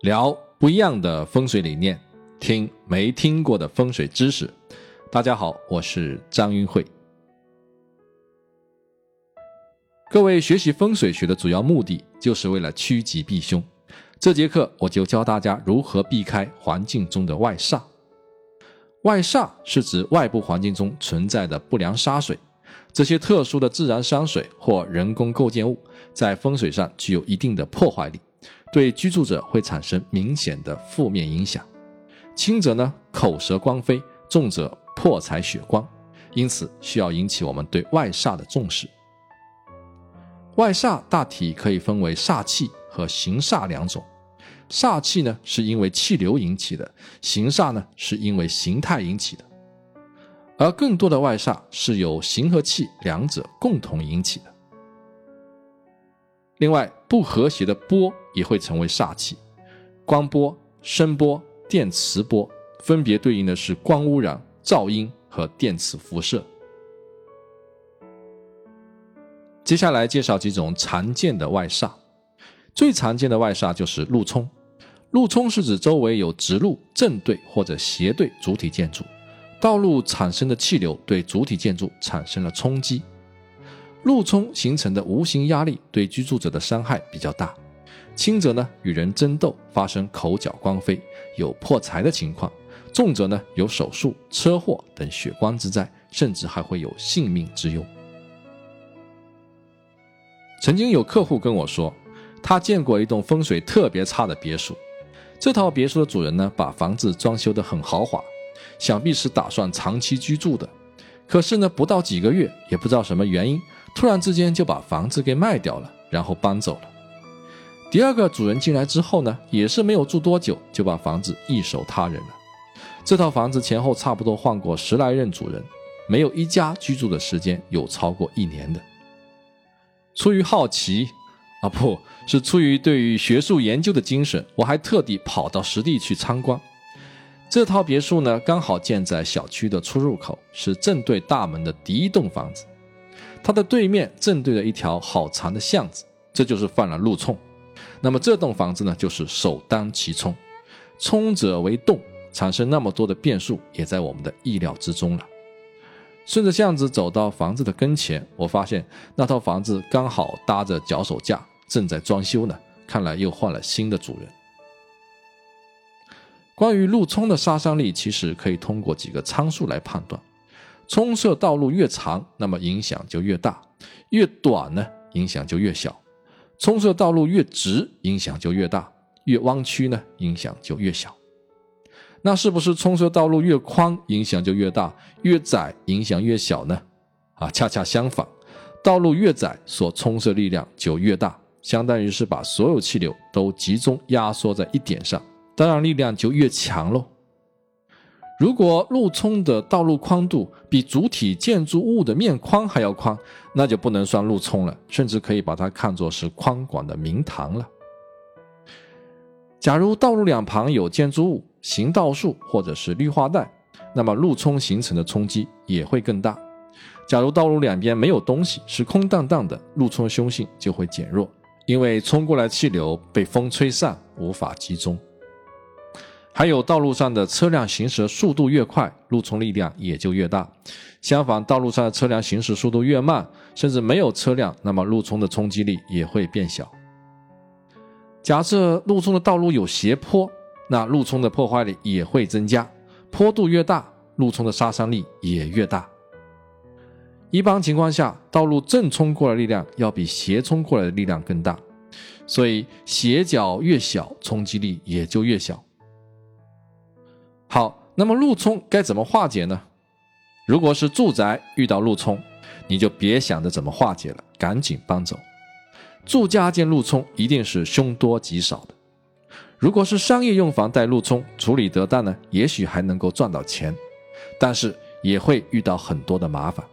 聊不一样的风水理念，听没听过的风水知识。大家好，我是张云慧。各位学习风水学的主要目的，就是为了趋吉避凶。这节课我就教大家如何避开环境中的外煞。外煞是指外部环境中存在的不良煞水。这些特殊的自然山水或人工构建物，在风水上具有一定的破坏力，对居住者会产生明显的负面影响。轻者呢口舌光飞，重者破财血光，因此需要引起我们对外煞的重视。外煞大体可以分为煞气和形煞两种。煞气呢是因为气流引起的，形煞呢是因为形态引起的。而更多的外煞是由形和气两者共同引起的。另外，不和谐的波也会成为煞气，光波、声波、电磁波分别对应的是光污染、噪音和电磁辐射。接下来介绍几种常见的外煞，最常见的外煞就是路冲。路冲是指周围有直路正对或者斜对主体建筑。道路产生的气流对主体建筑产生了冲击，路冲形成的无形压力对居住者的伤害比较大，轻则呢与人争斗，发生口角光飞，有破财的情况；重则呢有手术、车祸等血光之灾，甚至还会有性命之忧。曾经有客户跟我说，他见过一栋风水特别差的别墅，这套别墅的主人呢把房子装修得很豪华。想必是打算长期居住的，可是呢，不到几个月，也不知道什么原因，突然之间就把房子给卖掉了，然后搬走了。第二个主人进来之后呢，也是没有住多久，就把房子易手他人了。这套房子前后差不多换过十来任主人，没有一家居住的时间有超过一年的。出于好奇，啊，不是出于对于学术研究的精神，我还特地跑到实地去参观。这套别墅呢，刚好建在小区的出入口，是正对大门的第一栋房子。它的对面正对着一条好长的巷子，这就是犯了路冲。那么这栋房子呢，就是首当其冲，冲者为动，产生那么多的变数，也在我们的意料之中了。顺着巷子走到房子的跟前，我发现那套房子刚好搭着脚手架，正在装修呢，看来又换了新的主人。关于路冲的杀伤力，其实可以通过几个参数来判断。冲射道路越长，那么影响就越大；越短呢，影响就越小。冲射道路越直，影响就越大；越弯曲呢，影响就越小。那是不是冲射道路越宽，影响就越大；越窄，影响越小呢？啊，恰恰相反，道路越窄，所冲射力量就越大，相当于是把所有气流都集中压缩在一点上。当然，力量就越强喽。如果路冲的道路宽度比主体建筑物的面宽还要宽，那就不能算路冲了，甚至可以把它看作是宽广的明堂了。假如道路两旁有建筑物、行道树或者是绿化带，那么路冲形成的冲击也会更大。假如道路两边没有东西，是空荡荡的，路冲凶性就会减弱，因为冲过来气流被风吹散，无法集中。还有道路上的车辆行驶速度越快，路冲力量也就越大。相反，道路上的车辆行驶速度越慢，甚至没有车辆，那么路冲的冲击力也会变小。假设路冲的道路有斜坡，那路冲的破坏力也会增加。坡度越大，路冲的杀伤力也越大。一般情况下，道路正冲过来的力量要比斜冲过来的力量更大，所以斜角越小，冲击力也就越小。好，那么路冲该怎么化解呢？如果是住宅遇到路冲，你就别想着怎么化解了，赶紧搬走。住家见路冲一定是凶多吉少的。如果是商业用房带路冲，处理得当呢，也许还能够赚到钱，但是也会遇到很多的麻烦。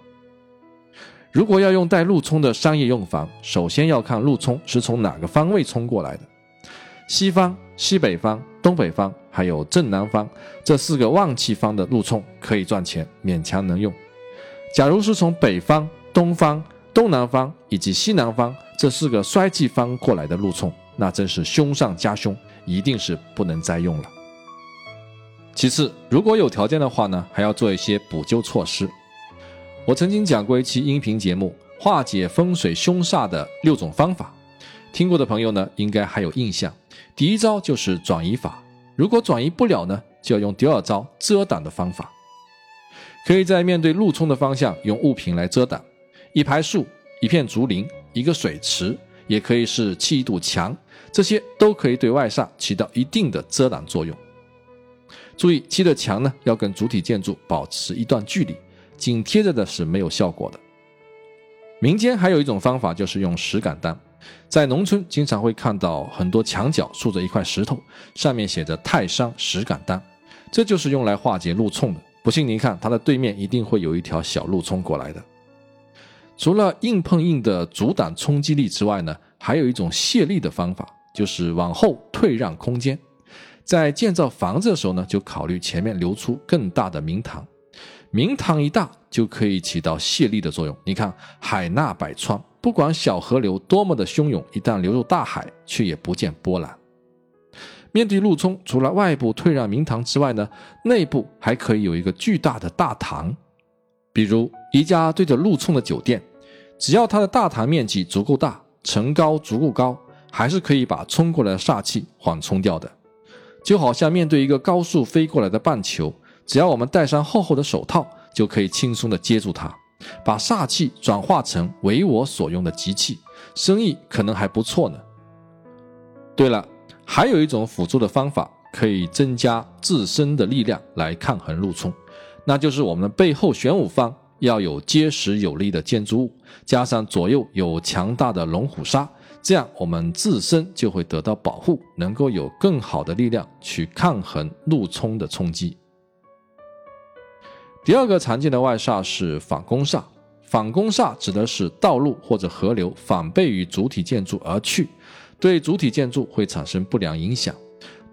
如果要用带路冲的商业用房，首先要看路冲是从哪个方位冲过来的，西方、西北方、东北方。还有正南方这四个旺气方的路冲可以赚钱，勉强能用。假如是从北方、东方、东南方以及西南方这四个衰气方过来的路冲，那真是凶上加凶，一定是不能再用了。其次，如果有条件的话呢，还要做一些补救措施。我曾经讲过一期音频节目，化解风水凶煞的六种方法，听过的朋友呢，应该还有印象。第一招就是转移法，如果转移不了呢，就要用第二招遮挡的方法。可以在面对路冲的方向用物品来遮挡，一排树、一片竹林、一个水池，也可以是砌一堵墙，这些都可以对外煞起到一定的遮挡作用。注意，砌的墙呢要跟主体建筑保持一段距离，紧贴着的是没有效果的。民间还有一种方法，就是用石敢当。在农村经常会看到很多墙角竖着一块石头，上面写着“泰山石敢当”，这就是用来化解路冲的。不信您看，它的对面一定会有一条小路冲过来的。除了硬碰硬的阻挡冲击力之外呢，还有一种泄力的方法，就是往后退让空间。在建造房子的时候呢，就考虑前面留出更大的明堂，明堂一大就可以起到泄力的作用。你看，海纳百川，不管小河流多么的汹涌，一旦流入大海，却也不见波澜。面对陆冲，除了外部退让明堂之外呢，内部还可以有一个巨大的大堂。比如一家对着陆冲的酒店，只要它的大堂面积足够大，层高足够高，还是可以把冲过来的煞气缓冲掉的。就好像面对一个高速飞过来的棒球，只要我们戴上厚厚的手套，就可以轻松的接住它，把煞气转化成为我所用的吉气，生意可能还不错呢。对了，还有一种辅助的方法，可以增加自身的力量来抗衡路冲，那就是我们的背后玄武方要有结实有力的建筑物，加上左右有强大的龙虎煞。这样，我们自身就会得到保护，能够有更好的力量去抗衡路冲的冲击。第二个常见的外煞是反攻煞，反攻煞指的是道路或者河流反背于主体建筑而去，对主体建筑会产生不良影响。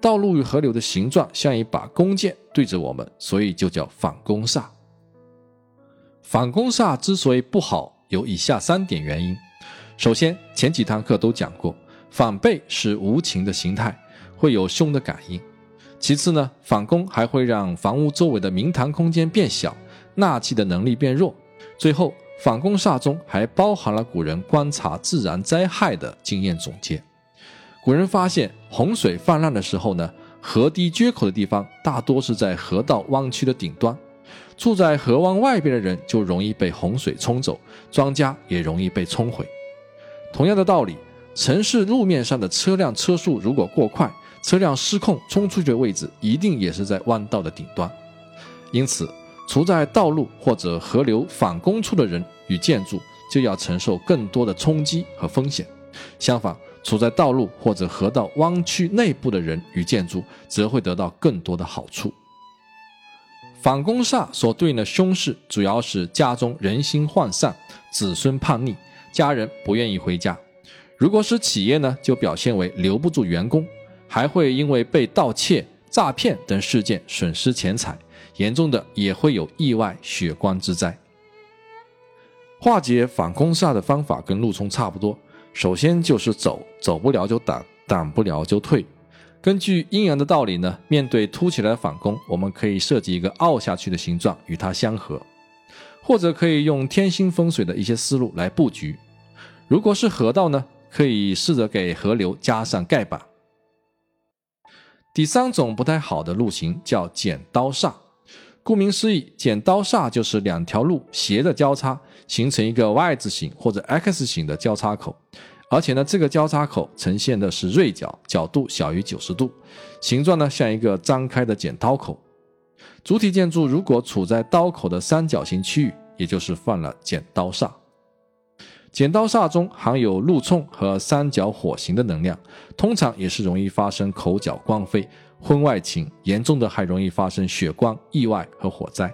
道路与河流的形状像一把弓箭对着我们，所以就叫反攻煞。反攻煞之所以不好，有以下三点原因。首先，前几堂课都讲过，反背是无情的形态，会有凶的感应。其次呢，反攻还会让房屋周围的明堂空间变小，纳气的能力变弱。最后，反攻煞中还包含了古人观察自然灾害的经验总结。古人发现，洪水泛滥的时候呢，河堤决口的地方大多是在河道弯曲的顶端，住在河湾外边的人就容易被洪水冲走，庄稼也容易被冲毁。同样的道理，城市路面上的车辆车速如果过快，车辆失控冲出去的位置一定也是在弯道的顶端。因此，处在道路或者河流反攻处的人与建筑就要承受更多的冲击和风险。相反，处在道路或者河道弯曲内部的人与建筑则会得到更多的好处。反攻煞所对应的凶势主要是家中人心涣散，子孙叛逆。家人不愿意回家，如果是企业呢，就表现为留不住员工，还会因为被盗窃、诈骗等事件损失钱财，严重的也会有意外血光之灾。化解反攻煞的方法跟陆冲差不多，首先就是走，走不了就挡，挡不了就退。根据阴阳的道理呢，面对凸起来的反攻，我们可以设计一个凹下去的形状与它相合，或者可以用天星风水的一些思路来布局。如果是河道呢，可以试着给河流加上盖板。第三种不太好的路型叫剪刀煞，顾名思义，剪刀煞就是两条路斜着交叉，形成一个 Y 字形或者 X 形的交叉口，而且呢，这个交叉口呈现的是锐角，角度小于九十度，形状呢像一个张开的剪刀口。主体建筑如果处在刀口的三角形区域，也就是犯了剪刀煞。剪刀煞中含有禄冲和三角火形的能量，通常也是容易发生口角光飞、婚外情，严重的还容易发生血光、意外和火灾。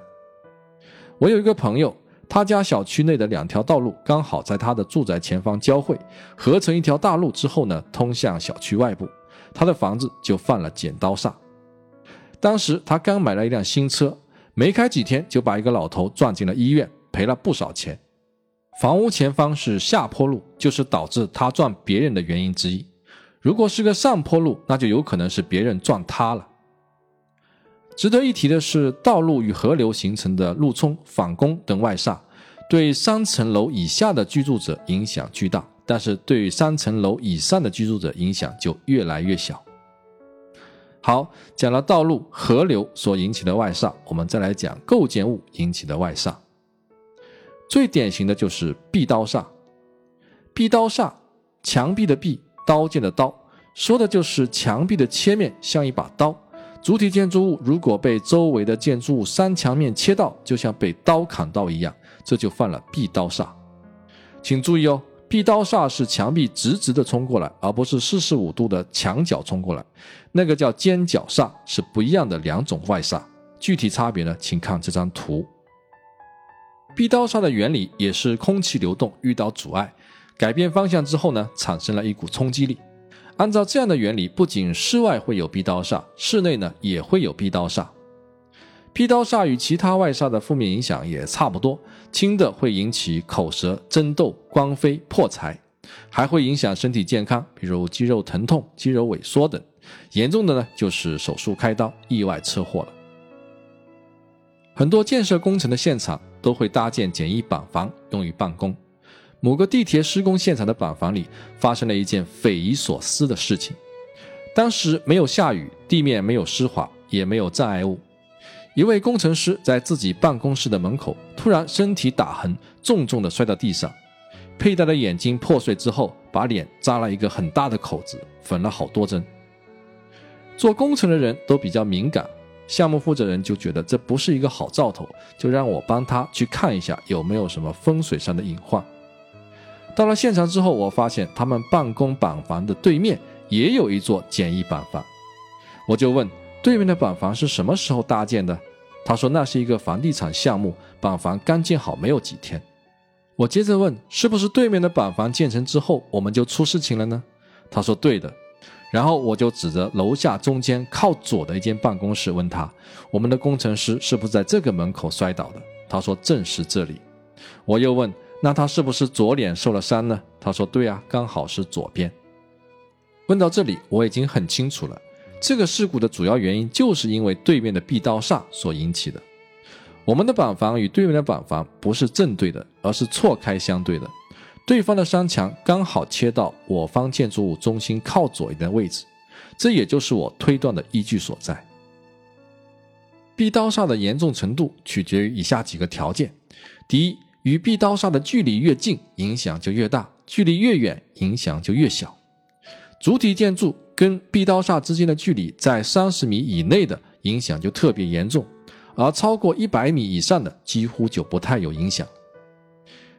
我有一个朋友，他家小区内的两条道路刚好在他的住宅前方交汇，合成一条大路之后呢，通向小区外部，他的房子就犯了剪刀煞。当时他刚买了一辆新车，没开几天就把一个老头撞进了医院，赔了不少钱。房屋前方是下坡路，就是导致他撞别人的原因之一。如果是个上坡路，那就有可能是别人撞塌了。值得一提的是，道路与河流形成的路冲、反弓等外煞，对三层楼以下的居住者影响巨大，但是对三层楼以上的居住者影响就越来越小。好，讲了道路、河流所引起的外煞，我们再来讲构建物引起的外煞。最典型的就是壁刀煞。壁刀煞，墙壁的壁，刀剑的刀，说的就是墙壁的切面像一把刀。主体建筑物如果被周围的建筑物三墙面切到，就像被刀砍到一样，这就犯了壁刀煞。请注意哦，壁刀煞是墙壁直直的冲过来，而不是四十五度的墙角冲过来，那个叫尖角煞，是不一样的两种外煞。具体差别呢，请看这张图。壁刀煞的原理也是空气流动遇到阻碍，改变方向之后呢，产生了一股冲击力。按照这样的原理，不仅室外会有壁刀煞，室内呢也会有壁刀煞。壁刀煞与其他外煞的负面影响也差不多，轻的会引起口舌争斗、光飞、破财，还会影响身体健康，比如肌肉疼痛、肌肉萎缩等；严重的呢就是手术开刀、意外车祸了。很多建设工程的现场都会搭建简易板房用于办公。某个地铁施工现场的板房里发生了一件匪夷所思的事情。当时没有下雨，地面没有湿滑，也没有障碍物。一位工程师在自己办公室的门口突然身体打横，重重地摔到地上，佩戴的眼镜破碎之后，把脸扎了一个很大的口子，缝了好多针。做工程的人都比较敏感，项目负责人就觉得这不是一个好兆头，就让我帮他去看一下有没有什么风水上的隐患。到了现场之后，我发现他们办公板房的对面也有一座简易板房，我就问对面的板房是什么时候搭建的？他说那是一个房地产项目，板房刚建好没有几天。我接着问是不是对面的板房建成之后我们就出事情了呢？他说对的。然后我就指着楼下中间靠左的一间办公室问他，我们的工程师是不是在这个门口摔倒的？他说正是这里。我又问。那他是不是左脸受了伤呢？他说：“对啊，刚好是左边。”问到这里，我已经很清楚了，这个事故的主要原因就是因为对面的壁刀煞所引起的。我们的板房与对面的板房不是正对的，而是错开相对的。对方的山墙刚好切到我方建筑物中心靠左一点位置，这也就是我推断的依据所在。壁刀煞的严重程度取决于以下几个条件：第一，与壁刀煞的距离越近，影响就越大；距离越远，影响就越小。主体建筑跟壁刀煞之间的距离在三十米以内的，影响就特别严重；而超过一百米以上的，几乎就不太有影响。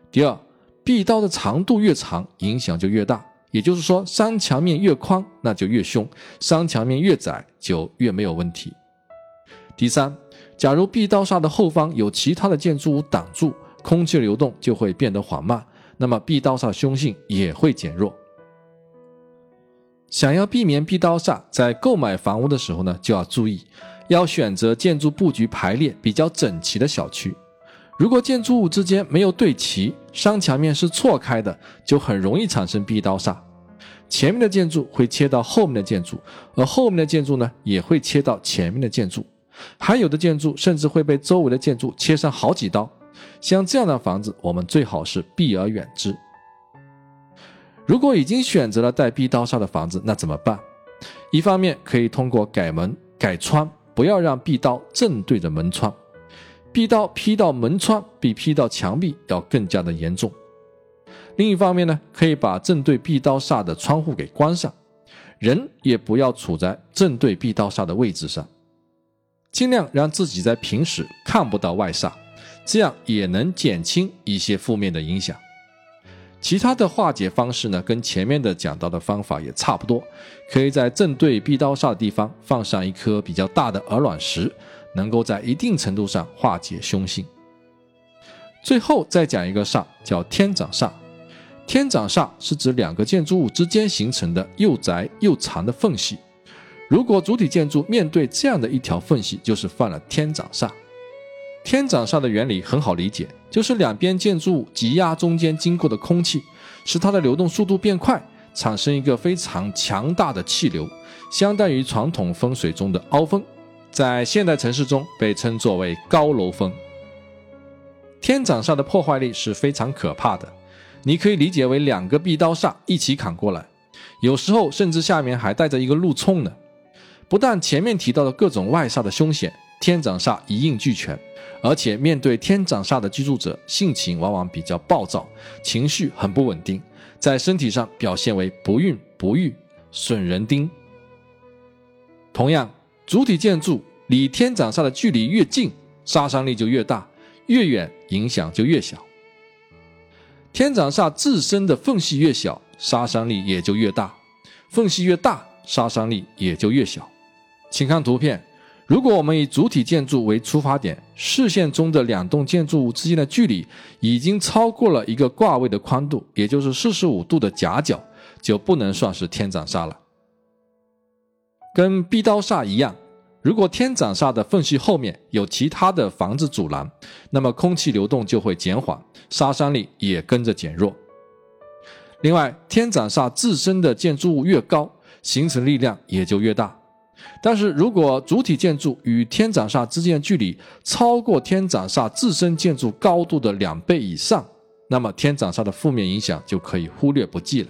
第二，壁刀的长度越长，影响就越大。也就是说，山墙面越宽，那就越凶；山墙面越窄，就越没有问题。第三，假如壁刀煞的后方有其他的建筑物挡住，空气流动就会变得缓慢，那么壁刀煞凶性也会减弱。想要避免壁刀煞，在购买房屋的时候呢，就要注意，要选择建筑布局排列比较整齐的小区。如果建筑物之间没有对齐，山墙面是错开的，就很容易产生壁刀煞。前面的建筑会切到后面的建筑，而后面的建筑呢，也会切到前面的建筑，还有的建筑甚至会被周围的建筑切上好几刀。像这样的房子，我们最好是避而远之。如果已经选择了带壁刀煞的房子，那怎么办？一方面可以通过改门、改窗，不要让壁刀正对着门窗。壁刀劈到门窗比劈到墙壁要更加的严重。另一方面呢，可以把正对壁刀煞的窗户给关上，人也不要处在正对壁刀煞的位置上，尽量让自己在平时看不到外煞。这样也能减轻一些负面的影响。其他的化解方式呢，跟前面的讲到的方法也差不多。可以在正对壁刀煞的地方放上一颗比较大的鹅卵石，能够在一定程度上化解凶性。最后再讲一个煞，叫天长煞。天长煞是指两个建筑物之间形成的又窄又长的缝隙。如果主体建筑面对这样的一条缝隙，就是犯了天长煞。天长煞的原理很好理解，就是两边建筑物挤压中间经过的空气，使它的流动速度变快，产生一个非常强大的气流，相当于传统风水中的凹风，在现代城市中被称作为高楼风。天斩煞的破坏力是非常可怕的，你可以理解为两个壁刀煞一起砍过来，有时候甚至下面还带着一个路冲呢。不但前面提到的各种外煞的凶险，天斩煞一应俱全，而且面对天斩煞的居住者，性情往往比较暴躁，情绪很不稳定，在身体上表现为不孕不育、损人丁。同样，主体建筑离天斩煞的距离越近，杀伤力就越大。越远影响就越小，天斩煞自身的缝隙越小，杀伤力也就越大；缝隙越大，杀伤力也就越小。请看图片，如果我们以主体建筑为出发点，视线中的两栋建筑物之间的距离已经超过了一个卦位的宽度，也就是四十五度的夹角，就不能算是天斩煞了。跟逼刀煞一样。如果天斩煞的缝隙后面有其他的房子阻拦，那么空气流动就会减缓，杀伤力也跟着减弱。另外，天斩煞自身的建筑物越高，形成力量也就越大。但是如果主体建筑与天斩煞之间的距离超过天斩煞自身建筑高度的两倍以上，那么天斩煞的负面影响就可以忽略不计了。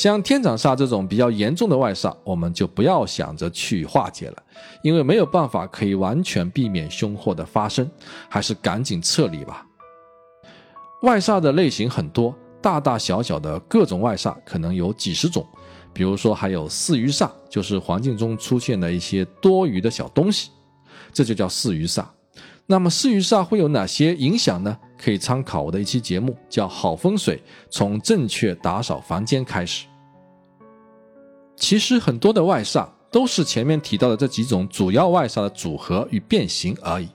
像天斩煞这种比较严重的外煞，我们就不要想着去化解了，因为没有办法可以完全避免凶祸的发生，还是赶紧撤离吧。外煞的类型很多，大大小小的各种外煞可能有几十种，比如说还有四余煞，就是环境中出现的一些多余的小东西，这就叫四余煞。那么四余煞会有哪些影响呢？可以参考我的一期节目，叫《好风水从正确打扫房间开始》。其实很多的外煞都是前面提到的这几种主要外煞的组合与变形而已。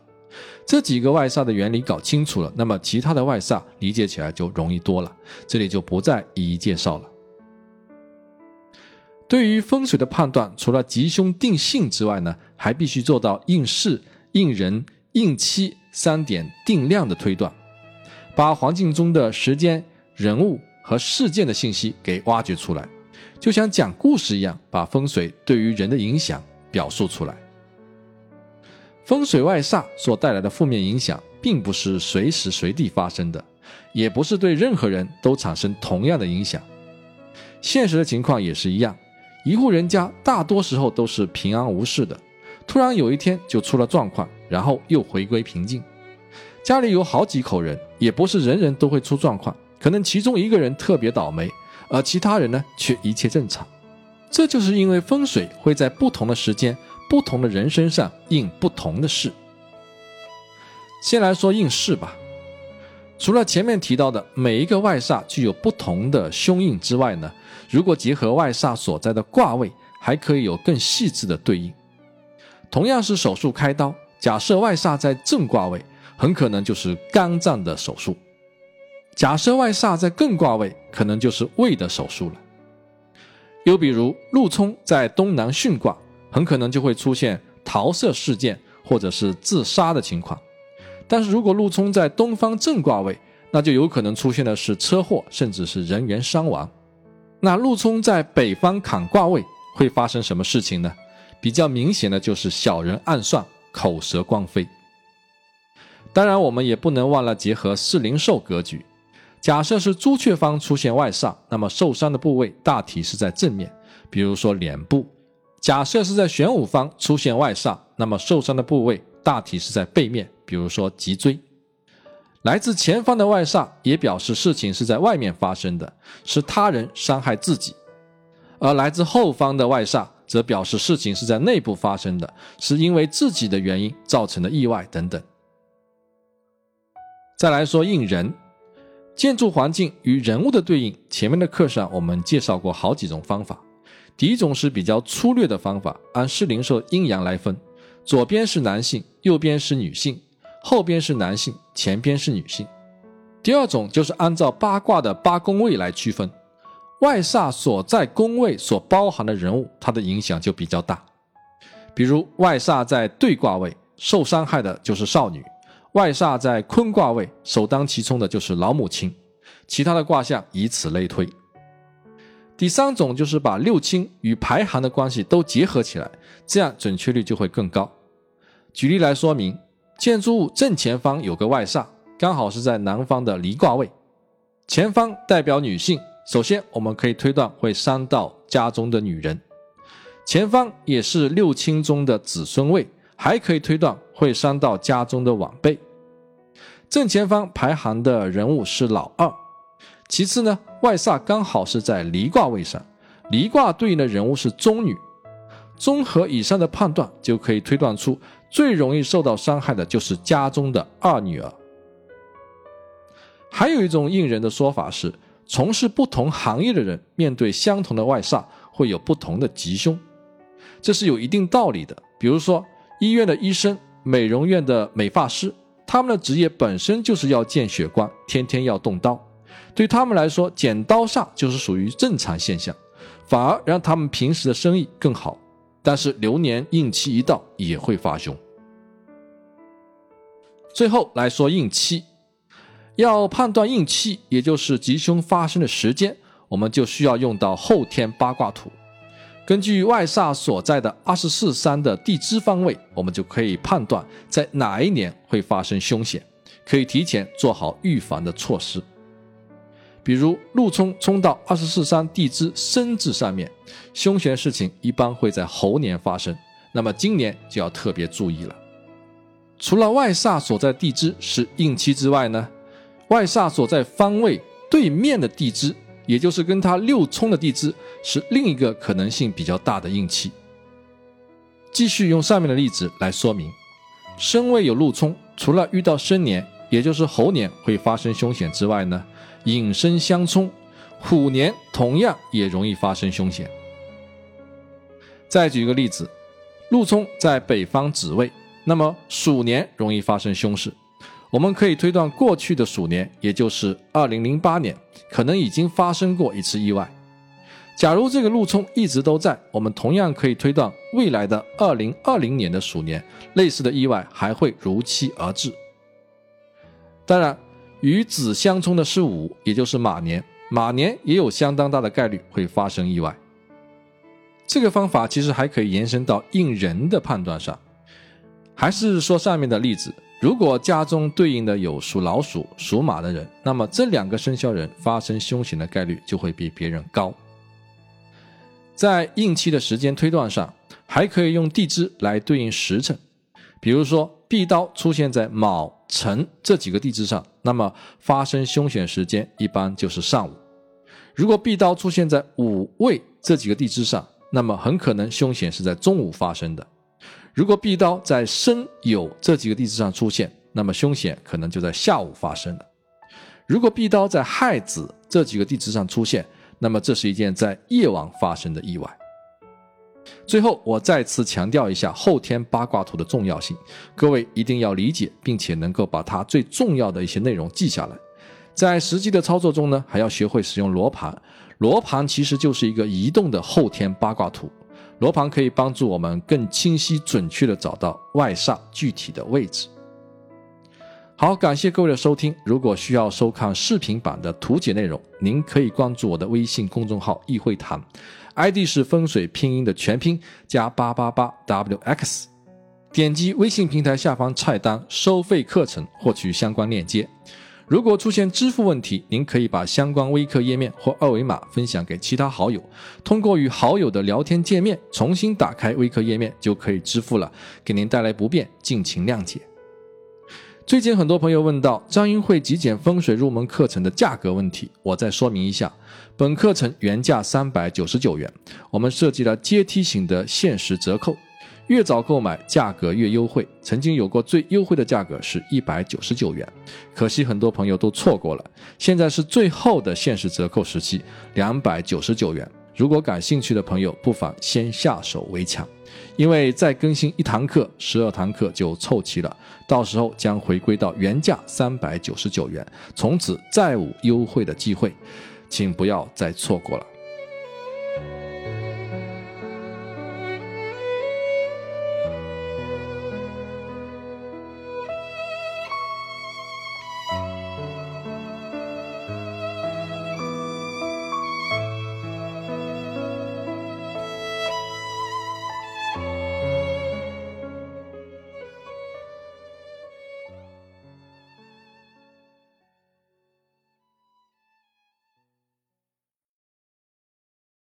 这几个外煞的原理搞清楚了，那么其他的外煞理解起来就容易多了。这里就不再一一介绍了。对于风水的判断，除了吉凶定性之外呢，还必须做到应事、应人。应期三点定量的推断，把环境中的时间、人物和事件的信息给挖掘出来，就像讲故事一样，把风水对于人的影响表述出来。风水外煞所带来的负面影响，并不是随时随地发生的，也不是对任何人都产生同样的影响。现实的情况也是一样，一户人家大多时候都是平安无事的。突然有一天就出了状况，然后又回归平静。家里有好几口人，也不是人人都会出状况，可能其中一个人特别倒霉，而其他人呢却一切正常。这就是因为风水会在不同的时间、不同的人身上应不同的事。先来说应事吧。除了前面提到的每一个外煞具有不同的凶印之外呢，如果结合外煞所在的卦位，还可以有更细致的对应。同样是手术开刀，假设外煞在正卦位，很可能就是肝脏的手术；假设外煞在艮卦位，可能就是胃的手术了。又比如陆冲在东南巽卦，很可能就会出现桃色事件或者是自杀的情况。但是如果陆冲在东方正卦位，那就有可能出现的是车祸，甚至是人员伤亡。那陆冲在北方坎卦位会发生什么事情呢？比较明显的就是小人暗算，口舌光飞。当然，我们也不能忘了结合四灵兽格局。假设是朱雀方出现外煞，那么受伤的部位大体是在正面，比如说脸部；假设是在玄武方出现外煞，那么受伤的部位大体是在背面，比如说脊椎。来自前方的外煞也表示事情是在外面发生的，是他人伤害自己；而来自后方的外煞。则表示事情是在内部发生的，是因为自己的原因造成的意外等等。再来说应人，建筑环境与人物的对应，前面的课上我们介绍过好几种方法。第一种是比较粗略的方法，按适龄寿阴阳来分，左边是男性，右边是女性，后边是男性，前边是女性。第二种就是按照八卦的八宫位来区分。外煞所在宫位所包含的人物，它的影响就比较大。比如外煞在兑卦位，受伤害的就是少女；外煞在坤卦位，首当其冲的就是老母亲；其他的卦象以此类推。第三种就是把六亲与排行的关系都结合起来，这样准确率就会更高。举例来说明，建筑物正前方有个外煞，刚好是在南方的离卦位，前方代表女性，首先我们可以推断会伤到家中的女人；前方也是六亲中的子孙位，还可以推断会伤到家中的晚辈。正前方排行的人物是老二。其次呢，外煞刚好是在离卦位上，离卦对应的人物是中女，综合以上的判断，就可以推断出最容易受到伤害的就是家中的二女儿。还有一种应人的说法是，从事不同行业的人面对相同的外煞会有不同的吉凶，这是有一定道理的。比如说，医院的医生、美容院的美发师，他们的职业本身就是要见血光，天天要动刀。对他们来说，剪刀煞就是属于正常现象，反而让他们平时的生意更好。但是流年应期一到，也会发凶。最后来说应期，要判断应期，也就是吉凶发生的时间，我们就需要用到后天八卦图。根据外煞所在的二十四山的地支方位，我们就可以判断在哪一年会发生凶险，可以提前做好预防的措施。比如路冲冲到二十四山地支申字上面，凶险事情一般会在猴年发生，那么今年就要特别注意了。除了外煞所在地支是应期之外呢，外煞所在方位对面的地支，也就是跟它六冲的地支，是另一个可能性比较大的硬气。继续用上面的例子来说明，申位有禄冲，除了遇到申年，也就是猴年会发生凶险之外呢。引申相冲，虎年同样也容易发生凶险。再举一个例子，禄冲在北方子位，那么鼠年容易发生凶事。我们可以推断过去的鼠年，也就是二零零八年，可能已经发生过一次意外。假如这个禄冲一直都在，我们同样可以推断未来的二零二零年的鼠年，类似的意外还会如期而至。当然。与子相冲的是午，也就是马年，马年也有相当大的概率会发生意外。这个方法其实还可以延伸到应人的判断上。还是说上面的例子，如果家中对应的有属老鼠、属马的人，那么这两个生肖人发生凶险的概率就会比别人高。在应期的时间推断上，还可以用地支来对应时辰，比如说壁刀出现在卯。辰这几个地支上，那么发生凶险时间一般就是上午。如果壁刀出现在午未这几个地支上，那么很可能凶险是在中午发生的。如果壁刀在申酉这几个地支上出现，那么凶险可能就在下午发生了。如果壁刀在亥子这几个地支上出现，那么这是一件在夜晚发生的意外。最后，我再次强调一下后天八卦图的重要性，各位一定要理解，并且能够把它最重要的一些内容记下来。在实际的操作中呢，还要学会使用罗盘。罗盘其实就是一个移动的后天八卦图，罗盘可以帮助我们更清晰准确的找到外煞具体的位置。好，感谢各位的收听。如果需要收看视频版的图解内容，您可以关注我的微信公众号“易会谈”。ID 是风水拼音的全拼加八八八 wx，点击微信平台下方菜单收费课程获取相关链接。如果出现支付问题，您可以把相关微课页面或二维码分享给其他好友，通过与好友的聊天界面重新打开微课页面就可以支付了。给您带来不便，敬请谅解。最近很多朋友问到张英慧极简风水入门课程的价格问题，我再说明一下。本课程原价三百九十九元，我们设计了阶梯型的限时折扣，越早购买价格越优惠。曾经有过最优惠的价格是一百九十九元，可惜很多朋友都错过了。现在是最后的限时折扣时期，两百九十九元。如果感兴趣的朋友，不妨先下手为强。因为再更新一堂课，十二堂课就凑齐了，到时候将回归到原价三百九十九元，从此再无优惠的机会，请不要再错过了。